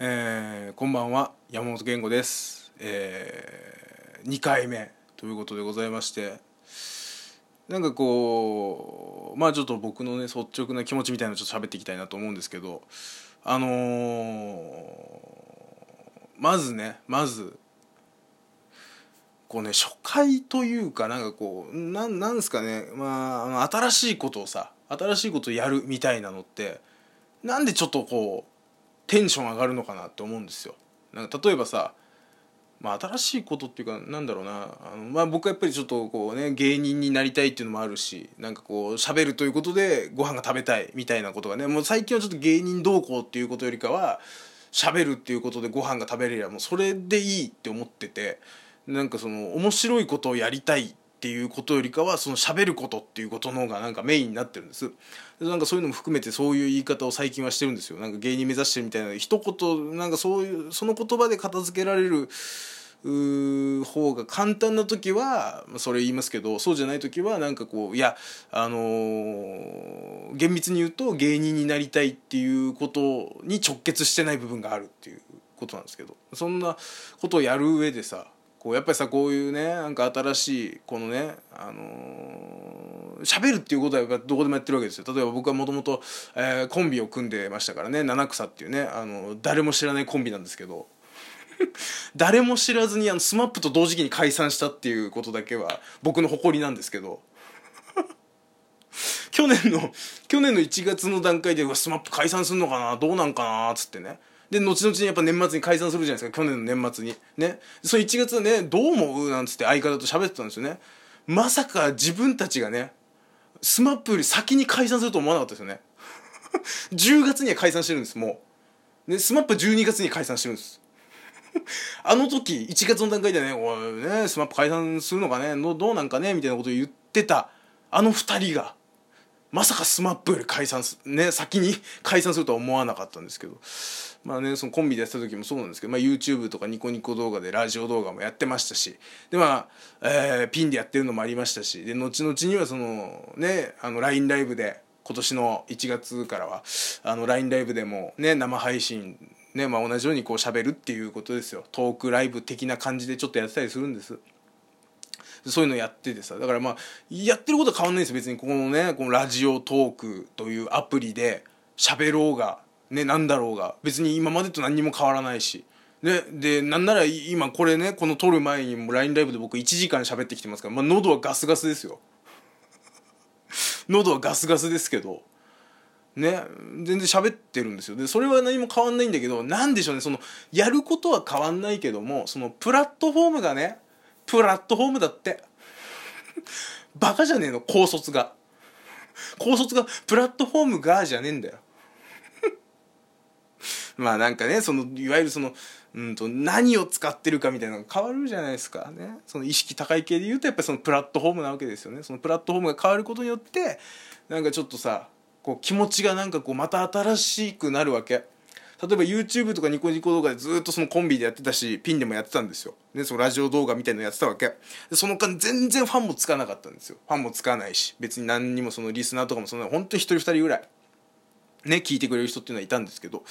えーこんばんは山本健吾です、え2回目ということでございましてなんかこうまあちょっと僕のね率直な気持ちみたいなのちょっと喋っていきたいなと思うんですけどあのーまずねまずこうね初回というかなんかこうなんなんですかねまあ新しいことをさ新しいことをやるみたいなのってなんでちょっとこうテンション上がるのかなって思うんですよ。なんか例えばさ、まあ、新しいことっていうかなんだろうなあの、まあ、僕はやっぱりちょっとこうね芸人になりたいっていうのもあるしなんかこう喋るということでご飯が食べたいみたいなことがねもう最近はちょっと芸人どうこうっていうことよりかは喋るっていうことでご飯が食べれればもうそれでいいって思っててなんかその面白いことをやりたいっていうことよりかはその喋ることっていうことの方がなんかメインになってるんです。でなんかそういうのも含めてそういう言い方を最近はしてるんですよ。なんか芸人目指してるみたいな一言なんかそういうその言葉で片付けられるう方が簡単な時はまそれ言いますけどそうじゃない時はなんかこういやあのー厳密に言うと芸人になりたいっていうことに直結してない部分があるっていうことなんですけど。そんなことをやる上でさこうやっぱりさこういうねなんか新しいこのねあのーるっていうことはやっぱどこでもやってるわけですよ。例えば僕はもともとコンビを組んでましたからね七草っていうねあの誰も知らないコンビなんですけど 誰も知らずにあのスマップと同時期に解散したっていうことだけは僕の誇りなんですけど 去年の去年の1月の段階でうわスマップ解散するのかなどうなんかなっつってね。で後々にやっぱ年末に解散するじゃないですか。去年の年末に。ね。その1月はねどう思うなんつって相方と喋ってたんですよね。まさか自分たちがねスマップより先に解散すると思わなかったですよね。10月には解散してるんですもう。でスマップ12月に解散してるんです。あの時1月の段階でね「おいねスマップ解散するのかねどどうなんかね」みたいなことを言ってたあの2人が。まさかスマップより解散すね先に解散するとは思わなかったんですけど。まあねそのコンビでやってた時もそうなんですけど、まあ、YouTube とかニコニコ動画でラジオ動画もやってましたし。でまあ、えーピンでやってるのもありましたし。で後々にはそのねあの LINE ライブで今年の1月からはあの LINE ライブでもね生配信ねまあ、同じようにこう喋るっていうことですよ。トークライブ的な感じでちょっとやってたりするんです。そういうのやっててさ。だからまあやってることは変わんないんです別にここのねこのラジオトークというアプリで喋ろうがねなんだろうが別に今までと何にも変わらないし。ね、でなんなら今これねこの撮る前にも LINE ライブで僕1時間喋ってきてますから、まあ、喉はガスガスですよ。喉はガスガスですけど。ね全然喋ってるんですよ。でそれは何も変わんないんだけどなんでしょうねそのやることは変わんないけどもそのプラットフォームがねプラットフォームだって。バカじゃねえの高卒が。高卒がプラットフォームがじゃねえんだよ。まあなんかねそのいわゆるそのうんと何を使ってるかみたいなのが変わるじゃないですか。ね。その意識高い系で言うとやっぱりそのプラットフォームなわけですよね。そのプラットフォームが変わることによってなんかちょっとさこう気持ちがなんかこうまた新しくなるわけ。例えば YouTube とかニコニコ動画でずっとそのコンビでやってたしピンでもやってたんですよ。でそのラジオ動画みたいなのやってたわけ。でその間全然ファンもつかなかったんですよ。ファンもつかないし別に何にもそのリスナーとかもそんな本当に一人二人ぐらい。ね、聞いてくれる人っていうのはいたんですけど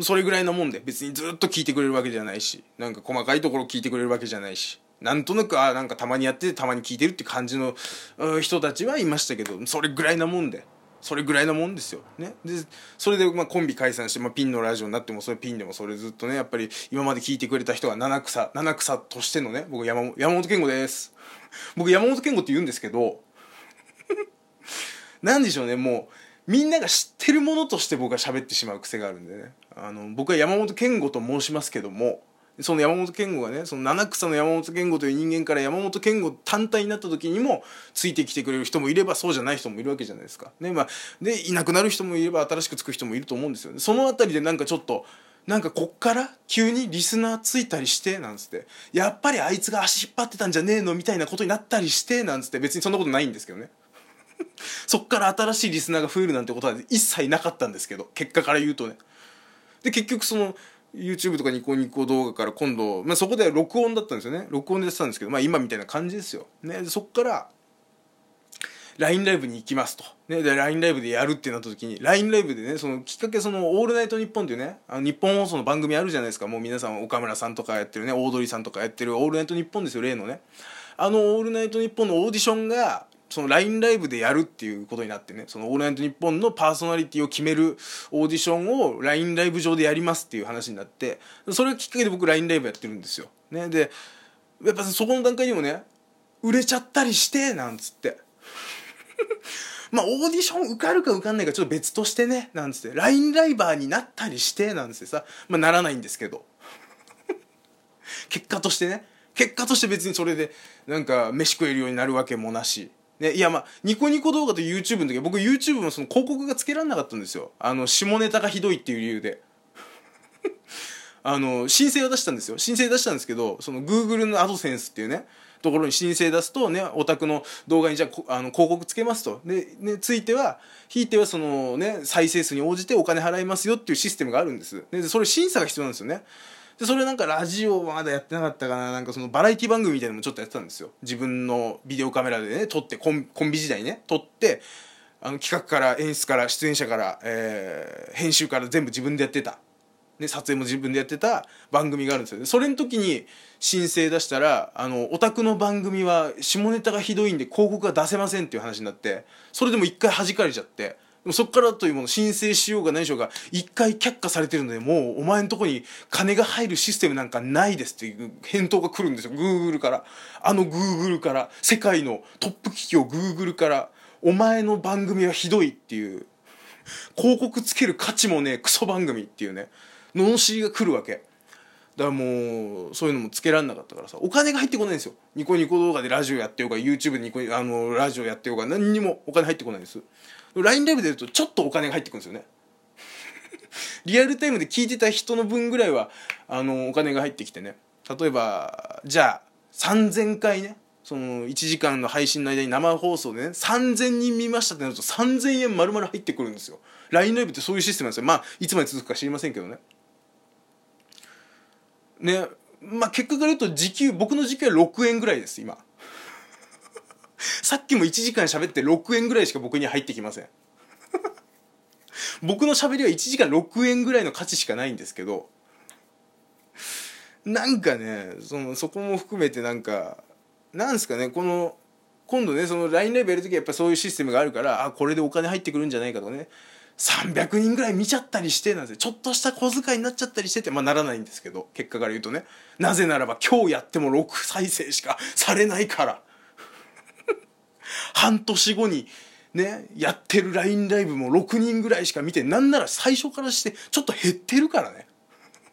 それぐらいなもんで別にずっと聞いてくれるわけじゃないしなんか細かいところ聞いてくれるわけじゃないしなんとなくあなんかたまにやっててたまに聞いてるって感じの人たちはいましたけどそれぐらいなもんでそれぐらいなもんですよ、ね、でそれでまあコンビ解散して、まあ、ピンのラジオになってもそれピンでもそれずっとねやっぱり今まで聞いてくれた人が七草七草としてのね僕山山本健吾です。僕山本健吾って言うんですけど なんでしょうねもうみんなが知ってるものとして僕は喋ってしまう癖があるんでね。あの僕は山本健吾と申しますけどもその山本健吾がねその七草の山本健吾という人間から山本健吾単体になった時にもついてきてくれる人もいればそうじゃない人もいるわけじゃないですか。ねまあ、でいなくなる人もいれば新しくつく人もいると思うんですよね。そのあたりでなんかちょっとなんかこっから急にリスナーついたりしてなんつってやっぱりあいつが足引っ張ってたんじゃねえのみたいなことになったりしてなんつって別にそんなことないんですけどね。そっから新しいリスナーが増えるなんてことは一切なかったんですけど結果から言うとねで結局その YouTube とかニコニコ動画から今度、まあ、そこで録音だったんですよね録音でやってたんですけど、まあ、今みたいな感じですよ、ね、そっから LINE ライブに行きますと。ね、で、LINE ライブでやるってなった時に、LINE ライブでね、そのきっかけその、オールナイトニッポンっていうね、あの日本放送の番組あるじゃないですか。もう皆さん、岡村さんとかやってるね、オードリーさんとかやってるオールナイトニッポンですよ、例のね。あの、オールナイトニッポンのオーディションが、その LINE ライブでやるっていうことになってね、そのオールナイトニッポンのパーソナリティを決めるオーディションを LINE ライブ上でやりますっていう話になって、それがきっかけで僕 LINE ライブやってるんですよ。ね、で、やっぱそこの段階にもね、売れちゃったりして、なんつって。まあ、オーディション受かるか受かんないかちょっと別としてね、なんつって、LINE ライバーになったりして、なんつってさ、まあ、ならないんですけど。結果としてね、結果として別にそれで、なんか、飯食えるようになるわけもなし。ね、いやまあ、ニコニコ動画と YouTube の時は僕 YouTube もその広告がつけられなかったんですよ。あの、下ネタがひどいっていう理由で。あの、申請を出したんですよ。申請出したんですけど、その Google の AdSense っていうね、ところに申請出すとね、オタクの動画にじゃあ、あの、広告つけますと。で、ね、ついては、ひいてはそのね、再生数に応じてお金払いますよっていうシステムがあるんです。で、それ審査が必要なんですよね。でそれなんかラジオまだやってなかったかな。なんかそのバラエティ番組みたいなのもちょっとやってたんですよ。自分のビデオカメラでね撮ってコンビ時代ね撮ってあの企画から演出から出演者から、えー、編集から全部自分でやってた、ね、撮影も自分でやってた番組があるんですよ。それの時に申請出したらあのオタクの番組は下ネタがひどいんで広告が出せませんっていう話になってそれでも一回弾かれちゃってもそこからというもの申請しようが何しようが一回却下されてるのでもうお前のとこに金が入るシステムなんかないですっていう返答が来るんですよ。Google から。あの Google から世界のトップ企業 Google から。お前の番組はひどいっていう。広告つける価値もねクソ番組っていうね。罵りが来るわけ。だからもうそういうのもつけられなかったからさ。お金が入ってこないんですよ。ニコニコ動画でラジオやってようが YouTube でニコあのラジオやってようが何にもお金入ってこないんです。LINE ライブで言うとちょっとお金が入ってくるんですよね。リアルタイムで聞いてた人の分ぐらいはあのお金が入ってきてね。例えばじゃあ3000回ねその1時間の配信の間に生放送でね3000人見ましたってなると3000円丸々入ってくるんですよ。LINE ライブってそういうシステムなんですよ。まあいつまで続くか知りませんけどね。ね。まあ結果から言うと時給僕の時給は6円ぐらいです今。さっきも1時間喋って6円ぐらいしか僕に入ってきません。僕の喋りは1時間6円ぐらいの価値しかないんですけどなんかねそのそこも含めてなんかなんすかねこの今度ねその LINE ライブやる時はやっぱそういうシステムがあるからあこれでお金入ってくるんじゃないかとかね300人ぐらい見ちゃったりしてなんですよ。ちょっとした小遣いになっちゃったりしててまあならないんですけど結果から言うとね。なぜならば今日やっても6再生しかされないから。半年後にね、やってる LINE ライブも6人ぐらいしか見て、なんなら最初からしてちょっと減ってるからね。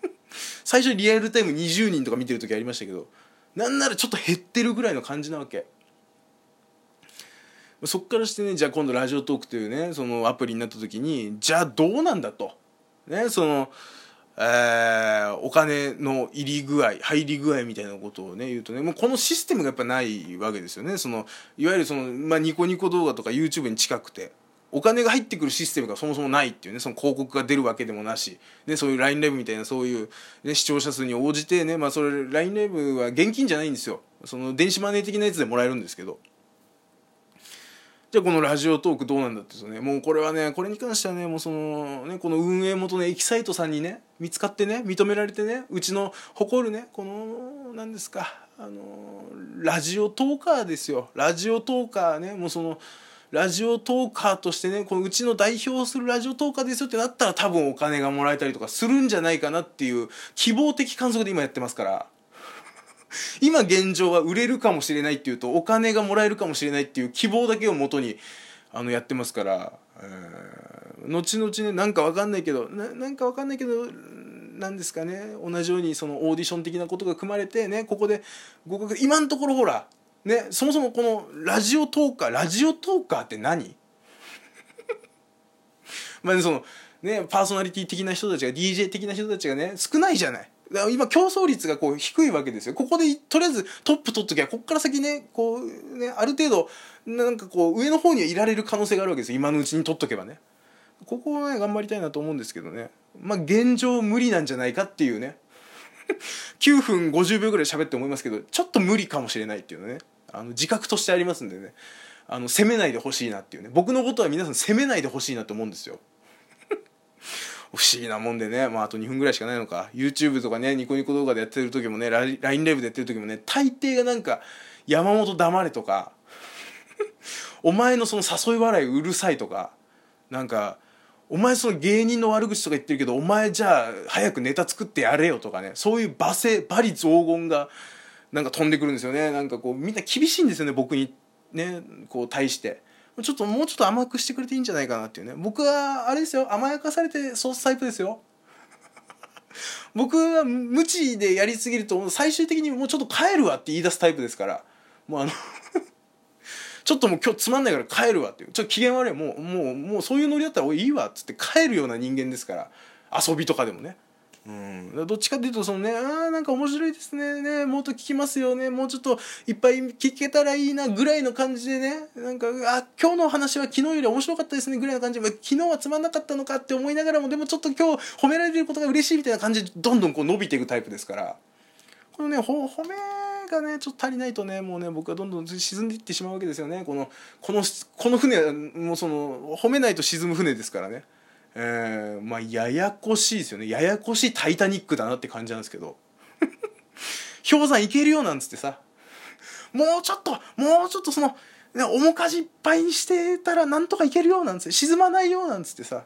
最初リアルタイム20人とか見てる時ありましたけど、なんならちょっと減ってるぐらいの感じなわけ。そっからしてね、じゃあ今度ラジオトークというね、そのアプリになった時に、じゃあどうなんだと。ね、その、えー、お金の入り具合入り具合みたいなことをね言うとねもうこのシステムがやっぱないわけですよね。そのいわゆるその、まあ、ニコニコ動画とか YouTube に近くてお金が入ってくるシステムがそもそもないっていうねその広告が出るわけでもなし、ね、そういう LINE ライブみたいなそういう、ね、視聴者数に応じてね、まあ、それ LINE ライブは現金じゃないんですよ。その電子マネー的なやつでもらえるんですけど。じゃあこのラジオトークどうなんだってですねもうこれはねこれに関してはねもうそのねこの運営元のエキサイトさんにね見つかってね認められてねうちの誇るねこの何ですかあのラジオトーカーですよ。ラジオトーカーねもうそのラジオトーカーとしてねこのうちの代表するラジオトーカーですよってなったら多分お金がもらえたりとかするんじゃないかなっていう希望的観測で今やってますから。今現状は売れるかもしれないっていうとお金がもらえるかもしれないっていう希望だけをもとにあのやってますから、えー、後々ねなんかわかんないけどななんかわかんないけどなんですかね同じようにそのオーディション的なことが組まれてねここで合格今のところほらねそもそもこのラジオトーカーラジオトーカーって何？まあ、ね、そのねパーソナリティ的な人たちが DJ 的な人たちがね少ないじゃない。今競争率がこう低いわけですよ。ここでとりあえずトップ取っときゃここから先ねこうねある程度なんかこう上の方にはいられる可能性があるわけですよ。今のうちに取っとけばね。ここをね頑張りたいなと思うんですけどね。まあ現状無理なんじゃないかっていうね。9分50秒ぐらい喋って思いますけどちょっと無理かもしれないっていうのね。あの自覚としてありますんでね。あの責めないでほしいなっていうね。僕のことは皆さん責めないでほしいなと思うんですよ。不思議なもんでね、まあ、あと2分ぐらいしかないのか YouTube とかねニコニコ動画でやってる時もね LINE ライブでやってる時もね大抵がなんか「山本黙れ」とか「お前のその誘い笑いうるさい」とかなんか「お前その芸人の悪口とか言ってるけどお前じゃあ早くネタ作ってやれよ」とかねそういう罵声罵詈雑言がなんか飛んでくるんですよねなんかこうみんな厳しいんですよね僕にねこう対して。ちょっともうちょっと甘くしてくれていいんじゃないかなっていうね。僕はあれですよ。甘やかされてソースタイプですよ。僕は無知でやりすぎると最終的にもうちょっと帰るわって言い出すタイプですから。もうあの ちょっともう今日つまんないから帰るわっていう。ちょっと機嫌悪いもうもうもうそういうノリだったらおいいいわっつって帰るような人間ですから。遊びとかでもね。うん、どっちかっていうとそのねあなんか面白いですね。ねもっと聞きますよね。もうちょっといっぱい聞けたらいいなぐらいの感じでね。なんかあ今日の話は昨日より面白かったですねぐらいの感じ。で昨日はつまんなかったのかって思いながらもでもちょっと今日褒められてることが嬉しいみたいな感じでどんどんこう伸びていくタイプですから。このね褒めがねちょっと足りないとねもうね僕はどんどん沈んでいってしまうわけですよね。このこのこの船はもうその褒めないと沈む船ですからね。えー、まあややこしいですよね。ややこしい「タイタニック」だなって感じなんですけど。氷山いけるよなんつってさ。もうちょっともうちょっとその、ね、面かじいっぱいにしてたらなんとかいけるよなんつって沈まないよなんつってさ。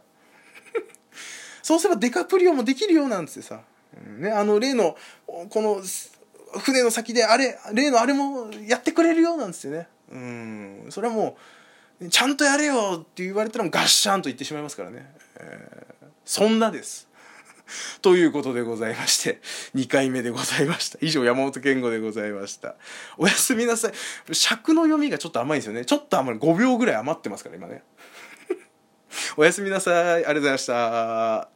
そうすればデカプリオもできるよなんつってさ、ね、あの例のこの船の先であれ例のあれもやってくれるよなんつってね。うんそれはもうちゃんとやれよって言われたらもうガッシャンと言ってしまいますからねえー、そんなです。ということでございまして、2回目でございました。以上、山本健吾でございました。おやすみなさい。尺の読みがちょっと甘いんですよね。ちょっと余る。5秒ぐらい余ってますから、今ね。おやすみなさい。ありがとうございました。